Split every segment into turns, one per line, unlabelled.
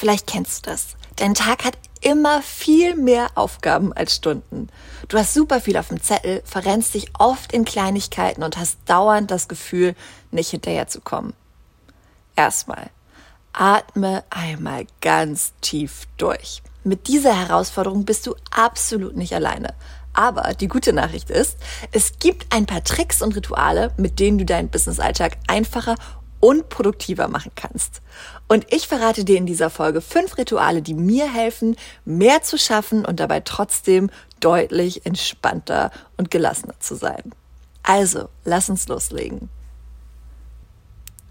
Vielleicht kennst du das. Dein Tag hat immer viel mehr Aufgaben als Stunden. Du hast super viel auf dem Zettel, verrennst dich oft in Kleinigkeiten und hast dauernd das Gefühl, nicht hinterherzukommen. Erstmal, atme einmal ganz tief durch. Mit dieser Herausforderung bist du absolut nicht alleine. Aber die gute Nachricht ist, es gibt ein paar Tricks und Rituale, mit denen du deinen Business-Alltag einfacher und produktiver machen kannst. Und ich verrate dir in dieser Folge fünf Rituale, die mir helfen, mehr zu schaffen und dabei trotzdem deutlich entspannter und gelassener zu sein. Also, lass uns loslegen.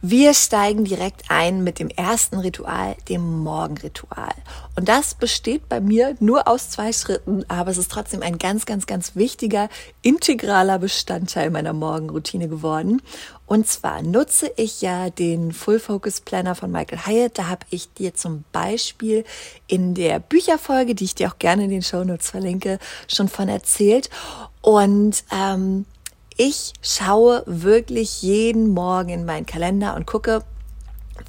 Wir steigen direkt ein mit dem ersten Ritual, dem Morgenritual. Und das besteht bei mir nur aus zwei Schritten, aber es ist trotzdem ein ganz, ganz, ganz wichtiger, integraler Bestandteil meiner Morgenroutine geworden. Und zwar nutze ich ja den Full Focus Planner von Michael Hyatt. Da habe ich dir zum Beispiel in der Bücherfolge, die ich dir auch gerne in den Show Notes verlinke, schon von erzählt. Und ähm, ich schaue wirklich jeden Morgen in meinen Kalender und gucke,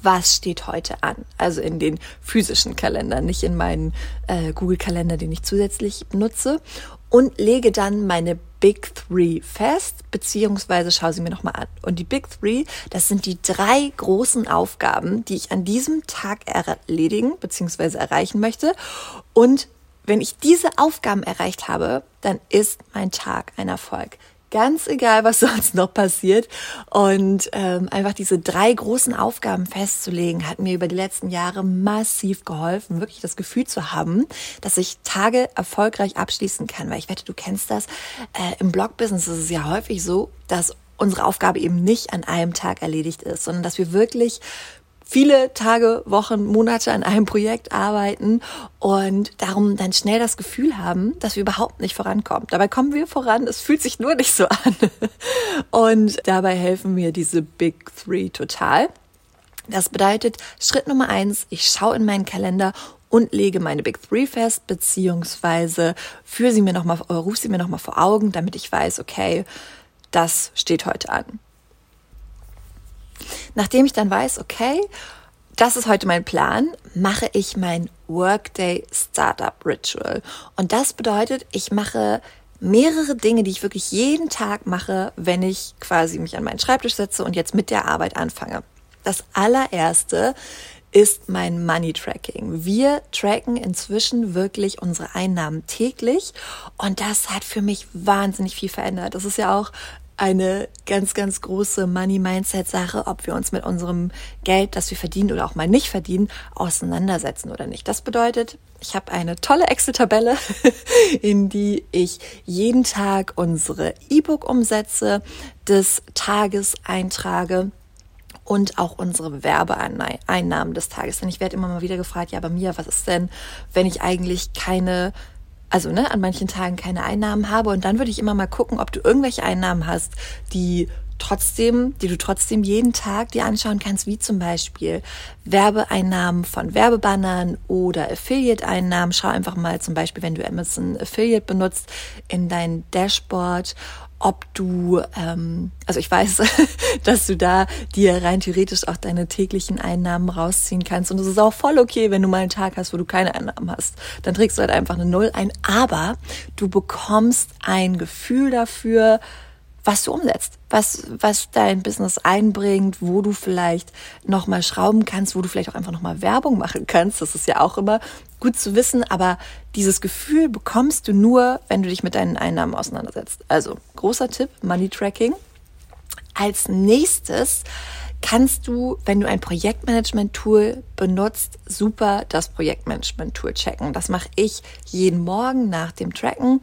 was steht heute an. Also in den physischen Kalender, nicht in meinen äh, Google-Kalender, den ich zusätzlich nutze. Und lege dann meine Big Three fest, beziehungsweise schaue sie mir nochmal an. Und die Big Three, das sind die drei großen Aufgaben, die ich an diesem Tag erledigen, beziehungsweise erreichen möchte. Und wenn ich diese Aufgaben erreicht habe, dann ist mein Tag ein Erfolg ganz egal, was sonst noch passiert. Und ähm, einfach diese drei großen Aufgaben festzulegen, hat mir über die letzten Jahre massiv geholfen, wirklich das Gefühl zu haben, dass ich Tage erfolgreich abschließen kann. Weil ich wette, du kennst das. Äh, Im Blog-Business ist es ja häufig so, dass unsere Aufgabe eben nicht an einem Tag erledigt ist, sondern dass wir wirklich viele Tage, Wochen, Monate an einem Projekt arbeiten und darum dann schnell das Gefühl haben, dass wir überhaupt nicht vorankommen. Dabei kommen wir voran, es fühlt sich nur nicht so an. Und dabei helfen mir diese Big Three total. Das bedeutet, Schritt Nummer eins, ich schaue in meinen Kalender und lege meine Big Three fest, beziehungsweise führe sie mir nochmal, ruf sie mir nochmal vor Augen, damit ich weiß, okay, das steht heute an. Nachdem ich dann weiß, okay, das ist heute mein Plan, mache ich mein Workday Startup Ritual. Und das bedeutet, ich mache mehrere Dinge, die ich wirklich jeden Tag mache, wenn ich quasi mich an meinen Schreibtisch setze und jetzt mit der Arbeit anfange. Das allererste ist mein Money Tracking. Wir tracken inzwischen wirklich unsere Einnahmen täglich und das hat für mich wahnsinnig viel verändert. Das ist ja auch eine ganz, ganz große Money-Mindset-Sache, ob wir uns mit unserem Geld, das wir verdienen oder auch mal nicht verdienen, auseinandersetzen oder nicht. Das bedeutet, ich habe eine tolle Excel-Tabelle, in die ich jeden Tag unsere E-Book-Umsätze des Tages eintrage und auch unsere Werbeeinnahmen des Tages. Denn ich werde immer mal wieder gefragt, ja, bei mir, was ist denn, wenn ich eigentlich keine also ne, an manchen Tagen keine Einnahmen habe. Und dann würde ich immer mal gucken, ob du irgendwelche Einnahmen hast, die trotzdem, die du trotzdem jeden Tag dir anschauen kannst, wie zum Beispiel Werbeeinnahmen von Werbebannern oder Affiliate-Einnahmen. Schau einfach mal zum Beispiel, wenn du Amazon Affiliate benutzt, in dein Dashboard ob du, ähm, also ich weiß, dass du da dir rein theoretisch auch deine täglichen Einnahmen rausziehen kannst. Und es ist auch voll okay, wenn du mal einen Tag hast, wo du keine Einnahmen hast. Dann trägst du halt einfach eine Null ein. Aber du bekommst ein Gefühl dafür, was du umsetzt, was, was dein Business einbringt, wo du vielleicht nochmal schrauben kannst, wo du vielleicht auch einfach nochmal Werbung machen kannst. Das ist ja auch immer gut zu wissen, aber dieses Gefühl bekommst du nur, wenn du dich mit deinen Einnahmen auseinandersetzt. Also, großer Tipp, Money Tracking. Als nächstes kannst du, wenn du ein Projektmanagement-Tool benutzt, super das Projektmanagement-Tool checken. Das mache ich jeden Morgen nach dem Tracken.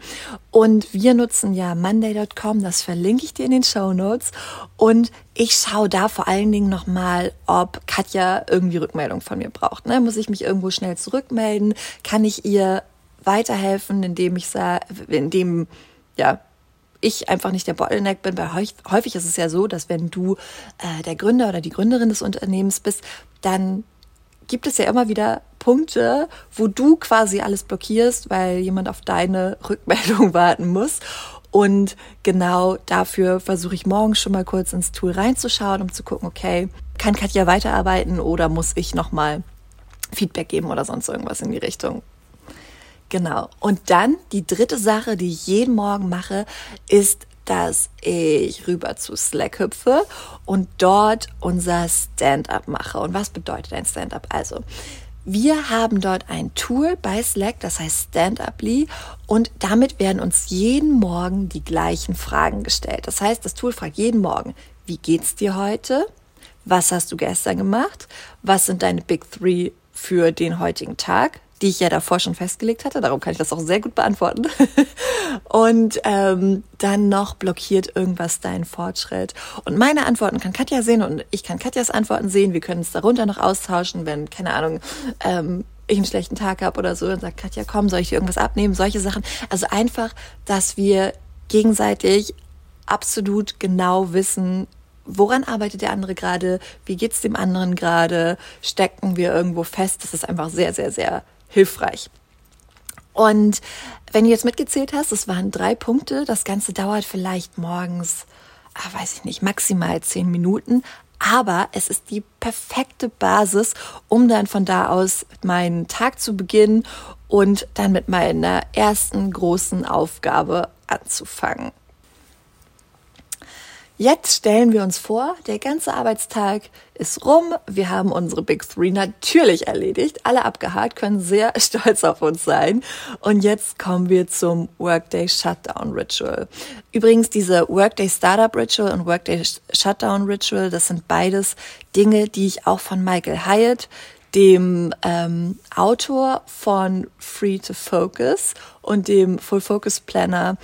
Und wir nutzen ja Monday.com, das verlinke ich dir in den Show Notes. Und ich schaue da vor allen Dingen nochmal, ob Katja irgendwie Rückmeldung von mir braucht. Ne? Muss ich mich irgendwo schnell zurückmelden? Kann ich ihr weiterhelfen, indem ich sage, indem ja, ich einfach nicht der Bottleneck bin, weil häufig ist es ja so, dass wenn du äh, der Gründer oder die Gründerin des Unternehmens bist, dann gibt es ja immer wieder Punkte, wo du quasi alles blockierst, weil jemand auf deine Rückmeldung warten muss. Und genau dafür versuche ich morgen schon mal kurz ins Tool reinzuschauen, um zu gucken, okay, kann Katja weiterarbeiten oder muss ich nochmal Feedback geben oder sonst irgendwas in die Richtung. Genau. Und dann die dritte Sache, die ich jeden Morgen mache, ist, dass ich rüber zu Slack hüpfe und dort unser Stand-up mache. Und was bedeutet ein Stand-up? Also, wir haben dort ein Tool bei Slack, das heißt Stand-Uply und damit werden uns jeden Morgen die gleichen Fragen gestellt. Das heißt, das Tool fragt jeden Morgen, wie geht's dir heute? Was hast du gestern gemacht? Was sind deine Big Three für den heutigen Tag? Die ich ja davor schon festgelegt hatte. Darum kann ich das auch sehr gut beantworten. und ähm, dann noch blockiert irgendwas deinen Fortschritt. Und meine Antworten kann Katja sehen und ich kann Katjas Antworten sehen. Wir können es darunter noch austauschen, wenn, keine Ahnung, ähm, ich einen schlechten Tag habe oder so und sagt Katja, komm, soll ich dir irgendwas abnehmen? Solche Sachen. Also einfach, dass wir gegenseitig absolut genau wissen, woran arbeitet der andere gerade, wie geht's dem anderen gerade, stecken wir irgendwo fest. Das ist einfach sehr, sehr, sehr hilfreich. Und wenn du jetzt mitgezählt hast, es waren drei Punkte, das Ganze dauert vielleicht morgens, ah, weiß ich nicht, maximal zehn Minuten, aber es ist die perfekte Basis, um dann von da aus meinen Tag zu beginnen und dann mit meiner ersten großen Aufgabe anzufangen. Jetzt stellen wir uns vor, der ganze Arbeitstag ist rum. Wir haben unsere Big Three natürlich erledigt, alle abgehakt, können sehr stolz auf uns sein. Und jetzt kommen wir zum Workday Shutdown Ritual. Übrigens, diese Workday Startup Ritual und Workday Shutdown Ritual, das sind beides Dinge, die ich auch von Michael Hyatt, dem ähm, Autor von Free to Focus und dem Full Focus Planner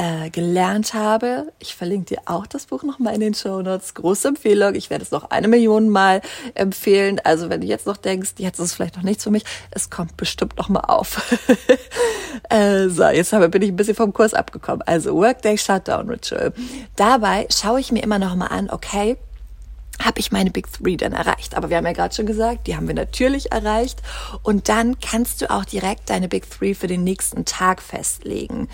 äh, gelernt habe. Ich verlinke dir auch das Buch nochmal in den Show Notes. Große Empfehlung. Ich werde es noch eine Million Mal empfehlen. Also wenn du jetzt noch denkst, jetzt ist es vielleicht noch nichts für mich, es kommt bestimmt noch mal auf. äh, so, jetzt habe, bin ich ein bisschen vom Kurs abgekommen. Also Workday Shutdown Ritual. Dabei schaue ich mir immer noch mal an, okay, habe ich meine Big Three denn erreicht? Aber wir haben ja gerade schon gesagt, die haben wir natürlich erreicht. Und dann kannst du auch direkt deine Big Three für den nächsten Tag festlegen.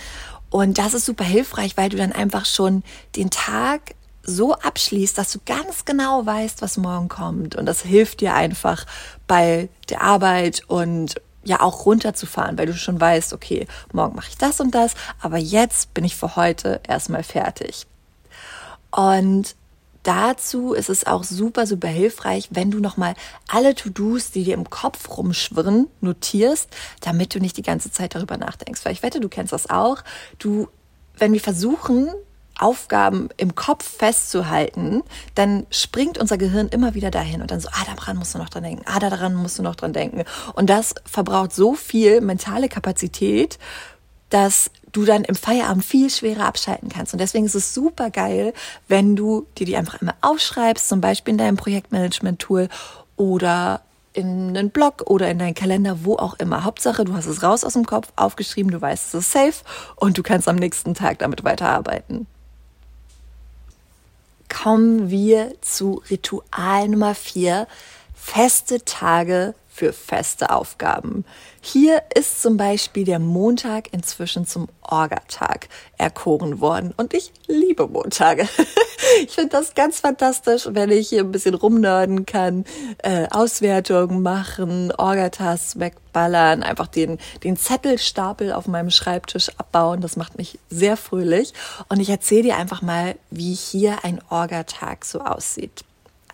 Und das ist super hilfreich, weil du dann einfach schon den Tag so abschließt, dass du ganz genau weißt, was morgen kommt. Und das hilft dir einfach bei der Arbeit und ja auch runterzufahren, weil du schon weißt, okay, morgen mache ich das und das, aber jetzt bin ich für heute erstmal fertig. Und dazu ist es auch super, super hilfreich, wenn du nochmal alle To-Dos, die dir im Kopf rumschwirren, notierst, damit du nicht die ganze Zeit darüber nachdenkst. Weil ich wette, du kennst das auch. Du, wenn wir versuchen, Aufgaben im Kopf festzuhalten, dann springt unser Gehirn immer wieder dahin und dann so, ah, daran musst du noch dran denken, ah, daran musst du noch dran denken. Und das verbraucht so viel mentale Kapazität, dass du dann im Feierabend viel schwerer abschalten kannst. Und deswegen ist es super geil, wenn du dir die einfach immer aufschreibst, zum Beispiel in deinem Projektmanagement-Tool oder in einen Blog oder in deinen Kalender, wo auch immer. Hauptsache, du hast es raus aus dem Kopf, aufgeschrieben, du weißt, es ist safe und du kannst am nächsten Tag damit weiterarbeiten. Kommen wir zu Ritual Nummer vier. Feste Tage für feste Aufgaben. Hier ist zum Beispiel der Montag inzwischen zum Orga-Tag erkoren worden und ich liebe Montage. ich finde das ganz fantastisch, wenn ich hier ein bisschen rumnörden kann, äh, Auswertungen machen, Orga-Tasks wegballern, einfach den, den Zettelstapel auf meinem Schreibtisch abbauen. Das macht mich sehr fröhlich und ich erzähle dir einfach mal, wie hier ein Orga-Tag so aussieht.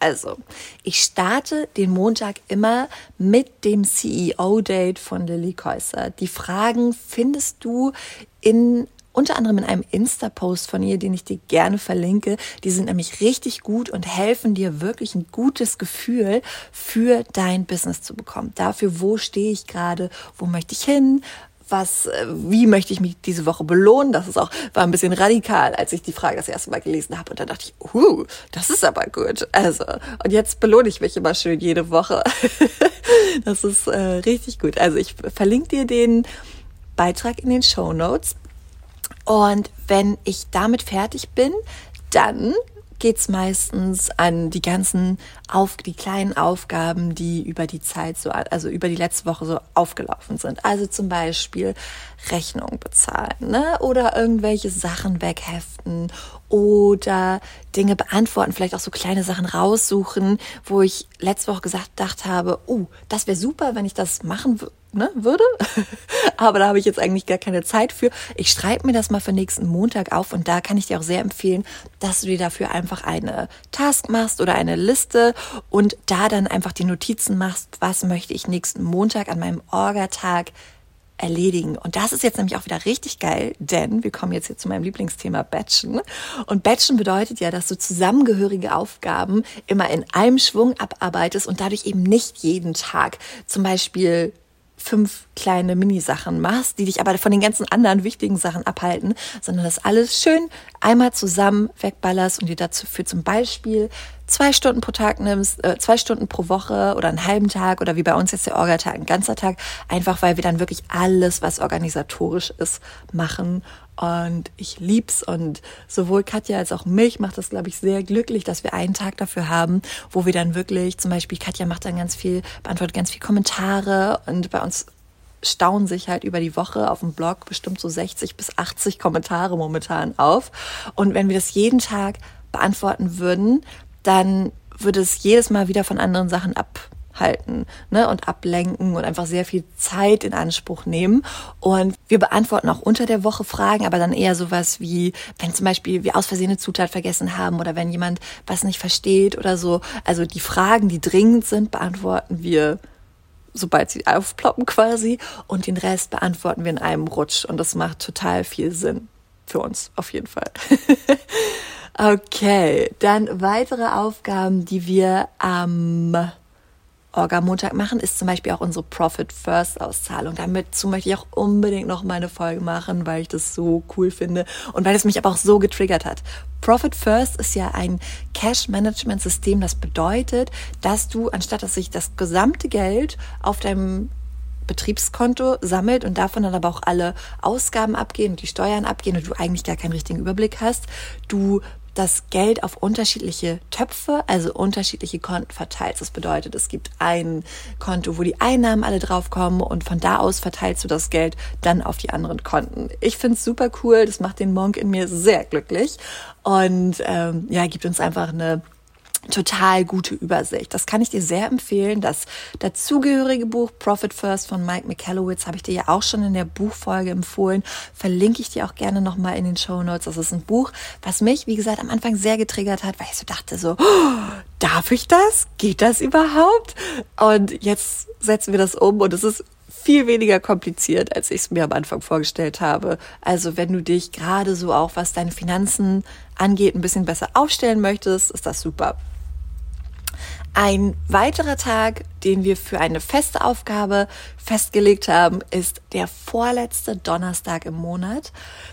Also, ich starte den Montag immer mit dem CEO-Date von Lilly Käuser. Die Fragen findest du in unter anderem in einem Insta-Post von ihr, den ich dir gerne verlinke. Die sind nämlich richtig gut und helfen dir wirklich ein gutes Gefühl für dein Business zu bekommen. Dafür, wo stehe ich gerade, wo möchte ich hin, was, äh, wie möchte ich mich diese Woche belohnen? Das ist auch, war ein bisschen radikal, als ich die Frage das erste Mal gelesen habe. Und dann dachte ich, uh, das ist aber gut. Also, und jetzt belohne ich mich immer schön jede Woche. das ist äh, richtig gut. Also ich verlinke dir den Beitrag in den Show Notes. Und wenn ich damit fertig bin, dann geht's meistens an die ganzen auf die kleinen Aufgaben, die über die Zeit so, also über die letzte Woche so aufgelaufen sind. Also zum Beispiel Rechnung bezahlen, ne? Oder irgendwelche Sachen wegheften oder Dinge beantworten, vielleicht auch so kleine Sachen raussuchen, wo ich letzte Woche gesagt gedacht habe, oh, das wäre super, wenn ich das machen ne, würde. Aber da habe ich jetzt eigentlich gar keine Zeit für. Ich schreibe mir das mal für nächsten Montag auf und da kann ich dir auch sehr empfehlen, dass du dir dafür einfach eine Task machst oder eine Liste und da dann einfach die Notizen machst, was möchte ich nächsten Montag an meinem Orga-Tag erledigen. Und das ist jetzt nämlich auch wieder richtig geil, denn wir kommen jetzt hier zu meinem Lieblingsthema Batchen. Und Batchen bedeutet ja, dass du zusammengehörige Aufgaben immer in einem Schwung abarbeitest und dadurch eben nicht jeden Tag zum Beispiel fünf kleine Minisachen machst, die dich aber von den ganzen anderen wichtigen Sachen abhalten, sondern das alles schön einmal zusammen wegballerst und dir dazu für zum Beispiel zwei Stunden pro Tag nimmst, äh, zwei Stunden pro Woche oder einen halben Tag oder wie bei uns jetzt der Orga-Tag, ein ganzer Tag, einfach weil wir dann wirklich alles, was organisatorisch ist, machen und ich lieb's und sowohl Katja als auch mich macht das, glaube ich, sehr glücklich, dass wir einen Tag dafür haben, wo wir dann wirklich, zum Beispiel Katja macht dann ganz viel, beantwortet ganz viel Kommentare und bei uns staunen sich halt über die Woche auf dem Blog bestimmt so 60 bis 80 Kommentare momentan auf. Und wenn wir das jeden Tag beantworten würden, dann würde es jedes Mal wieder von anderen Sachen abhalten ne, und ablenken und einfach sehr viel Zeit in Anspruch nehmen. Und wir beantworten auch unter der Woche Fragen, aber dann eher sowas wie, wenn zum Beispiel wir aus Versehen eine Zutat vergessen haben oder wenn jemand was nicht versteht oder so. Also die Fragen, die dringend sind, beantworten wir sobald sie aufploppen quasi und den Rest beantworten wir in einem Rutsch und das macht total viel Sinn für uns auf jeden Fall. Okay, dann weitere Aufgaben, die wir am Orga-Montag machen, ist zum Beispiel auch unsere Profit First Auszahlung. Dazu möchte ich auch unbedingt noch mal eine Folge machen, weil ich das so cool finde und weil es mich aber auch so getriggert hat. Profit First ist ja ein Cash Management System, das bedeutet, dass du, anstatt dass sich das gesamte Geld auf deinem Betriebskonto sammelt und davon dann aber auch alle Ausgaben abgehen und die Steuern abgehen und du eigentlich gar keinen richtigen Überblick hast. Du das Geld auf unterschiedliche Töpfe, also unterschiedliche Konten verteilst. Das bedeutet, es gibt ein Konto, wo die Einnahmen alle draufkommen und von da aus verteilst du das Geld dann auf die anderen Konten. Ich finde es super cool, das macht den Monk in mir sehr glücklich und ähm, ja, gibt uns einfach eine total gute Übersicht. Das kann ich dir sehr empfehlen. Das dazugehörige Buch Profit First von Mike McCallowitz habe ich dir ja auch schon in der Buchfolge empfohlen. Verlinke ich dir auch gerne nochmal in den Show Notes. Das ist ein Buch, was mich, wie gesagt, am Anfang sehr getriggert hat, weil ich so dachte so, oh, darf ich das? Geht das überhaupt? Und jetzt setzen wir das um und es ist viel weniger kompliziert, als ich es mir am Anfang vorgestellt habe. Also wenn du dich gerade so auch, was deine Finanzen angeht, ein bisschen besser aufstellen möchtest, ist das super. Ein weiterer Tag, den wir für eine feste Aufgabe festgelegt haben, ist der vorletzte Donnerstag im Monat.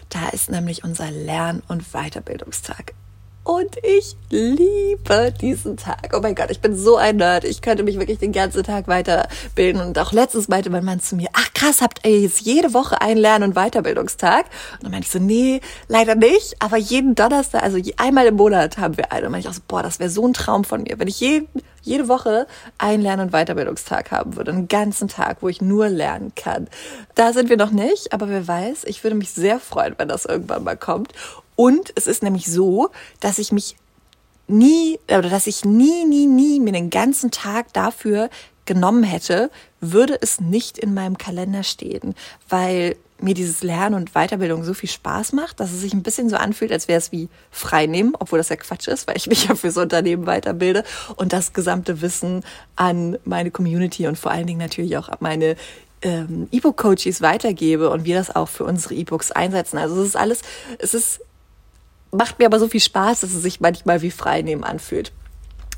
Da ist nämlich unser Lern- und Weiterbildungstag. Und ich liebe diesen Tag. Oh mein Gott, ich bin so ein Nerd. Ich könnte mich wirklich den ganzen Tag weiterbilden. Und auch letztens meinte mein Mann zu mir, ach krass, habt ihr jetzt jede Woche einen Lern- und Weiterbildungstag? Und dann meinte ich so, nee, leider nicht. Aber jeden Donnerstag, also einmal im Monat haben wir einen. Und meinte ich auch so, boah, das wäre so ein Traum von mir. Wenn ich jeden, jede Woche einen Lern- und Weiterbildungstag haben würde. Einen ganzen Tag, wo ich nur lernen kann. Da sind wir noch nicht, aber wer weiß, ich würde mich sehr freuen, wenn das irgendwann mal kommt. Und es ist nämlich so, dass ich mich nie, oder dass ich nie, nie, nie mir den ganzen Tag dafür genommen hätte, würde es nicht in meinem Kalender stehen, weil mir dieses Lernen und Weiterbildung so viel Spaß macht, dass es sich ein bisschen so anfühlt, als wäre es wie freinehmen, obwohl das ja Quatsch ist, weil ich mich ja fürs Unternehmen weiterbilde und das gesamte Wissen an meine Community und vor allen Dingen natürlich auch an meine ähm, E-Book-Coaches weitergebe und wir das auch für unsere E-Books einsetzen. Also es ist alles, es ist macht mir aber so viel Spaß, dass es sich manchmal wie Freinehmen anfühlt.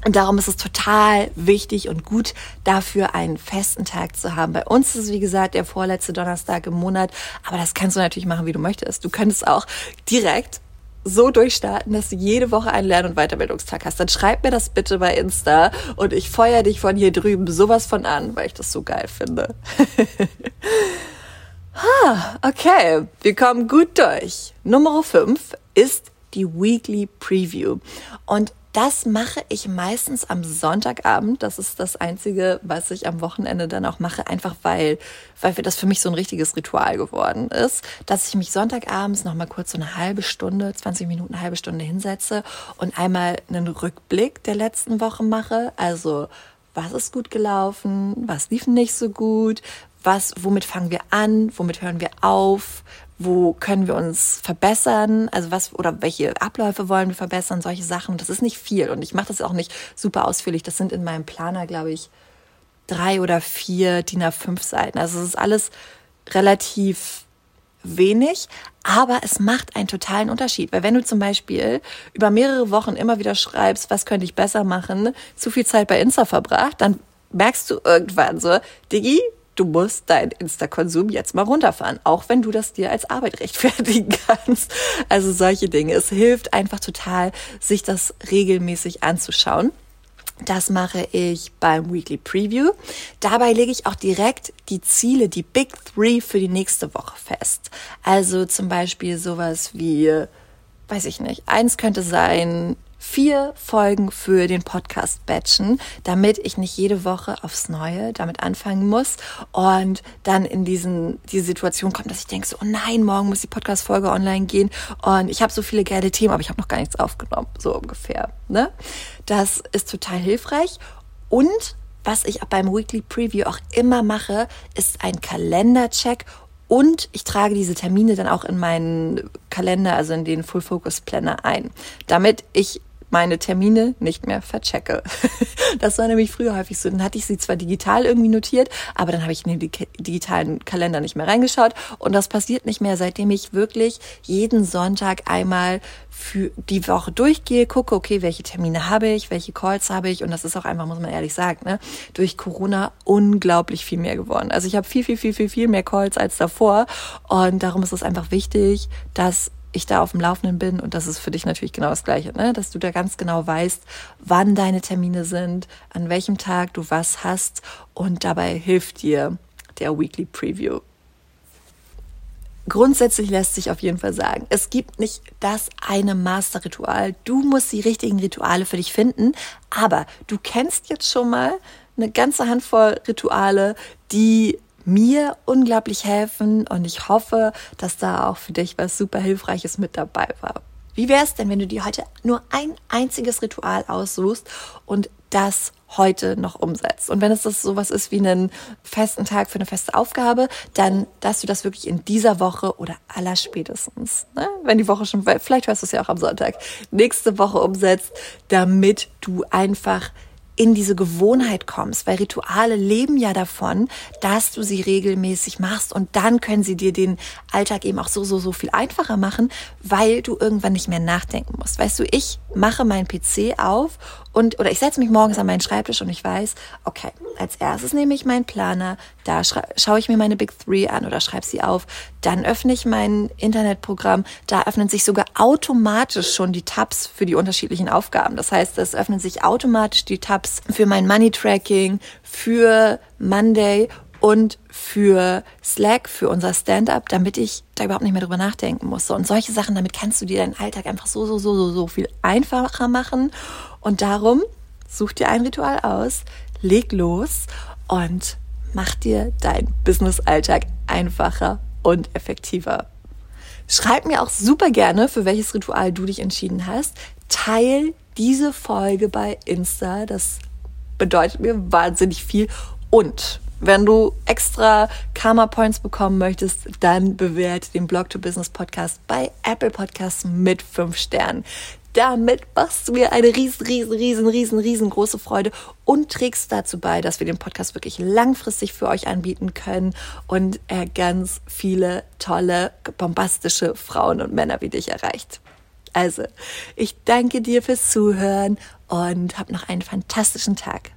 Und darum ist es total wichtig und gut, dafür einen festen Tag zu haben. Bei uns ist es, wie gesagt, der vorletzte Donnerstag im Monat. Aber das kannst du natürlich machen, wie du möchtest. Du könntest auch direkt so durchstarten, dass du jede Woche einen Lern- und Weiterbildungstag hast. Dann schreib mir das bitte bei Insta und ich feuer dich von hier drüben sowas von an, weil ich das so geil finde. okay, wir kommen gut durch. Nummer 5 ist die Weekly Preview. Und Das mache ich meistens am Sonntagabend. Das ist das Einzige, was ich am Wochenende dann auch mache, einfach weil, weil das für mich so ein richtiges Ritual geworden ist, dass ich mich Sonntagabends noch mal kurz so eine halbe Stunde, 20 Minuten, eine halbe Stunde hinsetze und einmal einen Rückblick der letzten Woche mache. Also, was ist gut gelaufen? Was lief nicht so gut? Was, womit fangen wir an? Womit hören wir auf? Wo können wir uns verbessern, also was oder welche Abläufe wollen wir verbessern, solche Sachen. Das ist nicht viel und ich mache das auch nicht super ausführlich. Das sind in meinem Planer, glaube ich, drei oder vier DIN A5 Seiten. Also es ist alles relativ wenig, aber es macht einen totalen Unterschied. Weil wenn du zum Beispiel über mehrere Wochen immer wieder schreibst, was könnte ich besser machen, zu viel Zeit bei Insta verbracht, dann merkst du irgendwann so, Diggi, du musst deinen Insta-Konsum jetzt mal runterfahren, auch wenn du das dir als Arbeit rechtfertigen kannst. Also solche Dinge. Es hilft einfach total, sich das regelmäßig anzuschauen. Das mache ich beim Weekly Preview. Dabei lege ich auch direkt die Ziele, die Big Three für die nächste Woche fest. Also zum Beispiel sowas wie, weiß ich nicht, eins könnte sein, vier Folgen für den Podcast batchen, damit ich nicht jede Woche aufs Neue damit anfangen muss und dann in diesen, die Situation kommt, dass ich denke so, oh nein, morgen muss die Podcast-Folge online gehen und ich habe so viele geile Themen, aber ich habe noch gar nichts aufgenommen, so ungefähr. Ne? Das ist total hilfreich und was ich beim Weekly Preview auch immer mache, ist ein Kalendercheck und ich trage diese Termine dann auch in meinen Kalender, also in den Full Focus Planner ein, damit ich meine Termine nicht mehr verchecke. Das war nämlich früher häufig so. Dann hatte ich sie zwar digital irgendwie notiert, aber dann habe ich in den digitalen Kalender nicht mehr reingeschaut. Und das passiert nicht mehr, seitdem ich wirklich jeden Sonntag einmal für die Woche durchgehe, gucke, okay, welche Termine habe ich, welche Calls habe ich. Und das ist auch einfach, muss man ehrlich sagen, ne, durch Corona unglaublich viel mehr geworden. Also ich habe viel, viel, viel, viel, viel mehr Calls als davor. Und darum ist es einfach wichtig, dass ich da auf dem Laufenden bin und das ist für dich natürlich genau das Gleiche, ne? dass du da ganz genau weißt, wann deine Termine sind, an welchem Tag du was hast und dabei hilft dir der Weekly Preview. Grundsätzlich lässt sich auf jeden Fall sagen, es gibt nicht das eine Masterritual. Du musst die richtigen Rituale für dich finden, aber du kennst jetzt schon mal eine ganze Handvoll Rituale, die mir unglaublich helfen und ich hoffe, dass da auch für dich was super Hilfreiches mit dabei war. Wie wäre es denn, wenn du dir heute nur ein einziges Ritual aussuchst und das heute noch umsetzt? Und wenn es das sowas ist wie einen festen Tag für eine feste Aufgabe, dann, dass du das wirklich in dieser Woche oder aller spätestens, ne? wenn die Woche schon, vielleicht hörst du es ja auch am Sonntag, nächste Woche umsetzt, damit du einfach in diese Gewohnheit kommst, weil Rituale leben ja davon, dass du sie regelmäßig machst und dann können sie dir den Alltag eben auch so, so, so viel einfacher machen, weil du irgendwann nicht mehr nachdenken musst. Weißt du, ich mache meinen PC auf und, oder ich setze mich morgens an meinen Schreibtisch und ich weiß, okay, als erstes nehme ich meinen Planer, da schaue ich mir meine Big Three an oder schreibe sie auf, dann öffne ich mein Internetprogramm, da öffnen sich sogar automatisch schon die Tabs für die unterschiedlichen Aufgaben. Das heißt, es öffnen sich automatisch die Tabs für mein Money Tracking, für Monday und für Slack, für unser Stand-up, damit ich da überhaupt nicht mehr drüber nachdenken muss. Und solche Sachen, damit kannst du dir deinen Alltag einfach so, so, so, so, so viel einfacher machen. Und darum such dir ein Ritual aus, leg los und mach dir deinen Business-Alltag einfacher und effektiver. Schreib mir auch super gerne, für welches Ritual du dich entschieden hast. Teil diese Folge bei Insta. Das bedeutet mir wahnsinnig viel. Und wenn du extra Karma Points bekommen möchtest, dann bewerte den Blog to Business Podcast bei Apple Podcasts mit fünf Sternen. Damit machst du mir eine riesen, riesen, riesen, riesen, riesengroße Freude und trägst dazu bei, dass wir den Podcast wirklich langfristig für euch anbieten können und er ganz viele tolle, bombastische Frauen und Männer wie dich erreicht. Also, ich danke dir fürs Zuhören und hab noch einen fantastischen Tag.